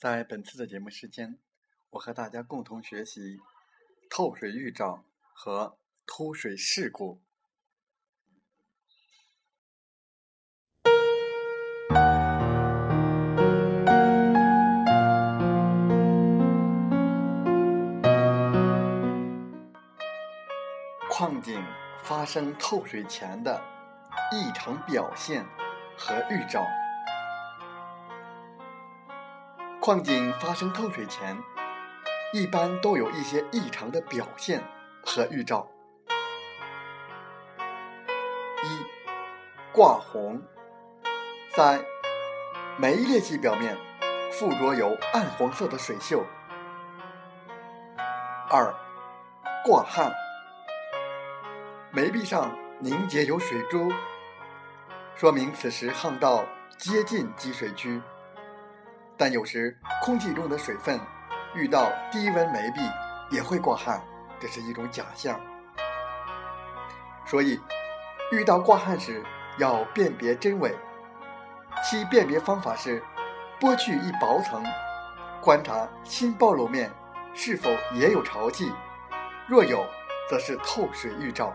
在本次的节目时间，我和大家共同学习透水预兆和突水事故。矿井发生透水前的异常表现和预兆。矿井发生透水前，一般都有一些异常的表现和预兆：一、挂红，三煤裂隙表面附着有暗黄色的水锈；二、挂焊，煤壁上凝结有水珠，说明此时巷道接近积水区。但有时空气中的水分遇到低温煤壁也会挂汗，这是一种假象。所以遇到挂汗时要辨别真伪。其辨别方法是剥去一薄层，观察新暴露面是否也有潮气，若有，则是透水预兆。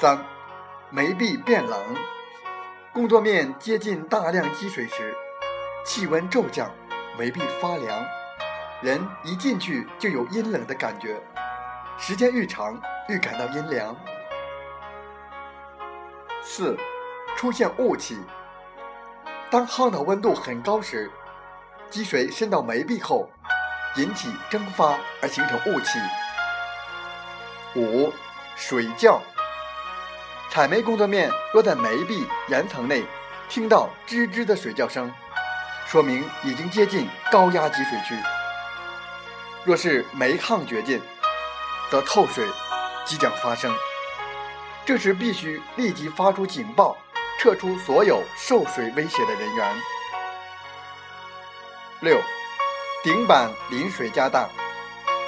三，煤壁变冷。工作面接近大量积水时，气温骤降，煤壁发凉，人一进去就有阴冷的感觉，时间愈长愈感到阴凉。四，出现雾气。当夯道温度很高时，积水渗到煤壁后，引起蒸发而形成雾气。五，水窖。采煤工作面若在煤壁岩层内听到吱吱的水叫声，说明已经接近高压积水区。若是煤炕掘进，则透水即将发生，这时必须立即发出警报，撤出所有受水威胁的人员。六，顶板淋水加大，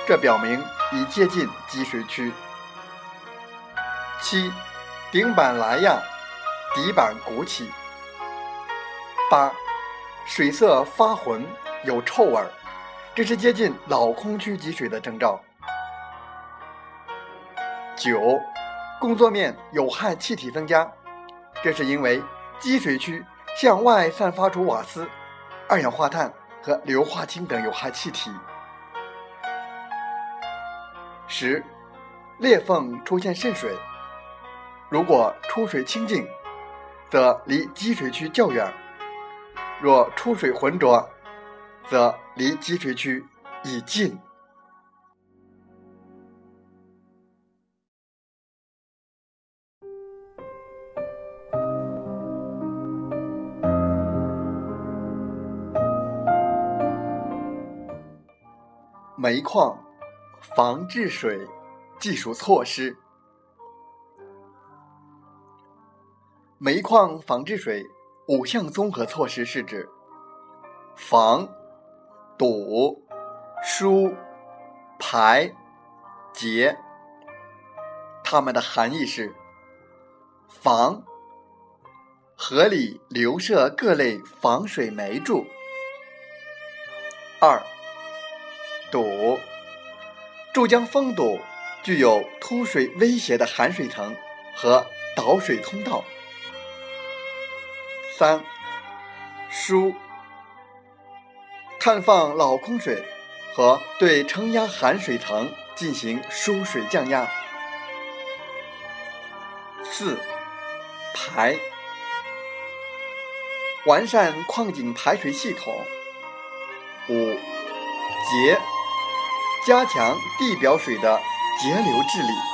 这表明已接近积水区。七。顶板来样，底板鼓起。八，水色发浑，有臭味，这是接近老空区积水的征兆。九，工作面有害气体增加，这是因为积水区向外散发出瓦斯、二氧化碳和硫化氢等有害气体。十，裂缝出现渗水。如果出水清净，则离积水区较远；若出水浑浊，则离积水区已近。煤矿防治水技术措施。煤矿防治水五项综合措施是指：防、堵、疏、排、截。它们的含义是：防，合理留设各类防水煤柱；二，堵，注将封堵具有突水威胁的含水层和导水通道。三、疏，探放老空水和对承压含水层进行疏水降压。四、排，完善矿井排水系统。五、截，加强地表水的截流治理。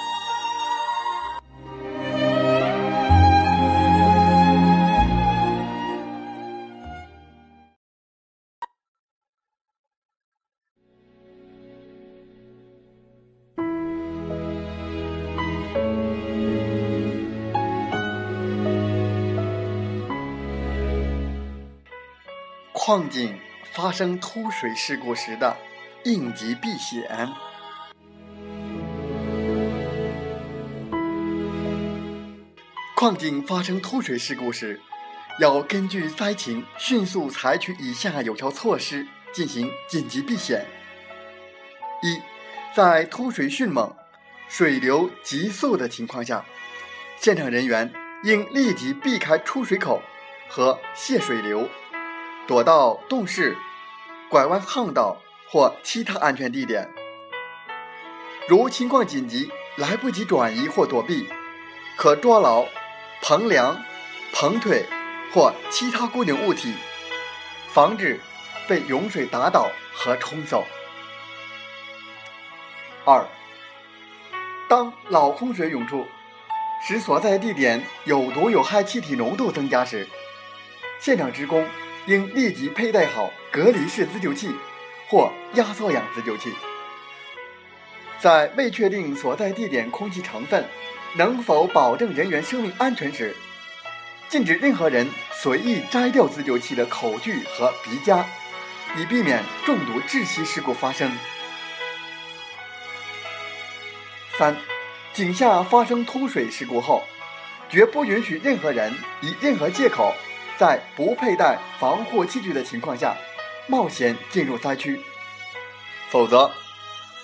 矿井发生突水事故时的应急避险。矿井发生突水事故时，要根据灾情迅速采取以下有效措施进行紧急避险：一，在突水迅猛、水流急速的情况下，现场人员应立即避开出水口和泄水流，躲到洞室、拐弯巷道或其他安全地点。如情况紧急，来不及转移或躲避，可抓牢。棚梁、棚腿或其他固定物体，防止被涌水打倒和冲走。二，当老空水涌出，使所在地点有毒有害气体浓度增加时，现场职工应立即佩戴好隔离式自救器或压缩氧自救器。在未确定所在地点空气成分。能否保证人员生命安全时，禁止任何人随意摘掉自救器的口具和鼻夹，以避免中毒窒息事故发生。三，井下发生突水事故后，绝不允许任何人以任何借口，在不佩戴防护器具的情况下冒险进入灾区，否则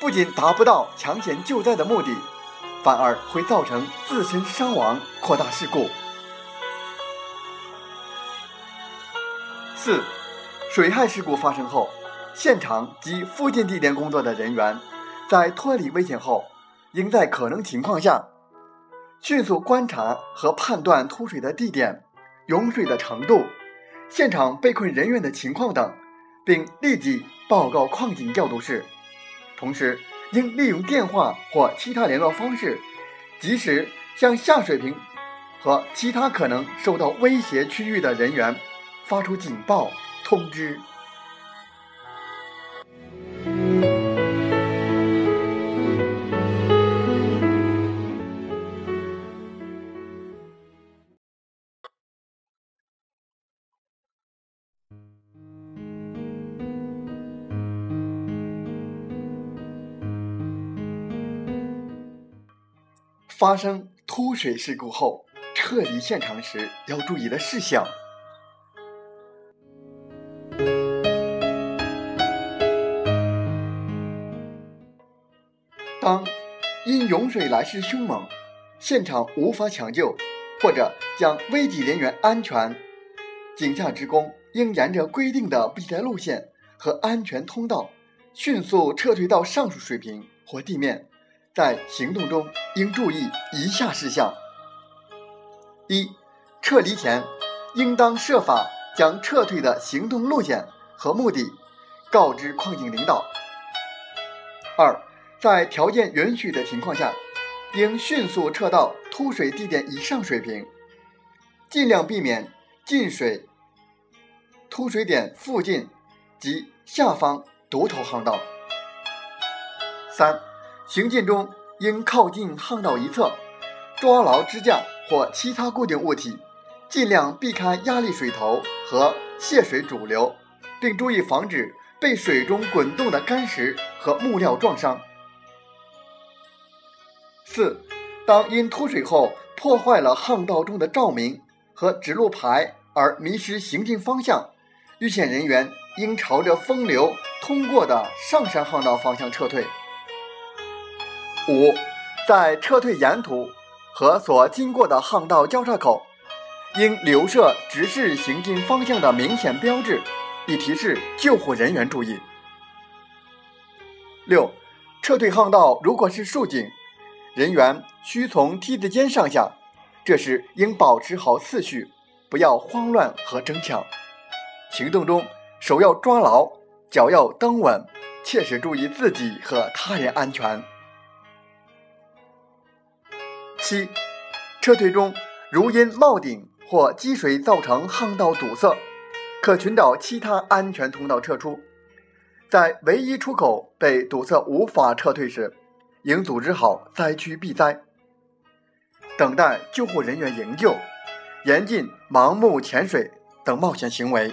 不仅达不到抢险救灾的目的。反而会造成自身伤亡，扩大事故。四、水害事故发生后，现场及附近地点工作的人员，在脱离危险后，应在可能情况下，迅速观察和判断突水的地点、涌水的程度、现场被困人员的情况等，并立即报告矿井调度室，同时。应利用电话或其他联络方式，及时向下水平和其他可能受到威胁区域的人员发出警报通知。发生突水事故后，撤离现场时要注意的事项：当因涌水来势凶猛，现场无法抢救或者将危及人员安全，井下职工应沿着规定的避灾路线和安全通道，迅速撤退到上述水平或地面。在行动中应注意以下事项：一、撤离前，应当设法将撤退的行动路线和目的告知矿井领导；二、在条件允许的情况下，应迅速撤到突水地点以上水平，尽量避免进水突水点附近及下方独头巷道；三。行进中应靠近巷道一侧，抓牢支架或其他固定物体，尽量避开压力水头和泄水主流，并注意防止被水中滚动的干石和木料撞伤。四，当因突水后破坏了巷道中的照明和指路牌而迷失行进方向，遇险人员应朝着风流通过的上山巷道方向撤退。五，在撤退沿途和所经过的巷道交叉口，应留设指示行进方向的明显标志，以提示救护人员注意。六，撤退巷道如果是竖井，人员需从梯子间上下，这时应保持好次序，不要慌乱和争抢。行动中手要抓牢，脚要蹬稳，切实注意自己和他人安全。七，撤退中如因冒顶或积水造成巷道堵塞，可寻找其他安全通道撤出。在唯一出口被堵塞无法撤退时，应组织好灾区避灾，等待救护人员营救，严禁盲目潜水等冒险行为。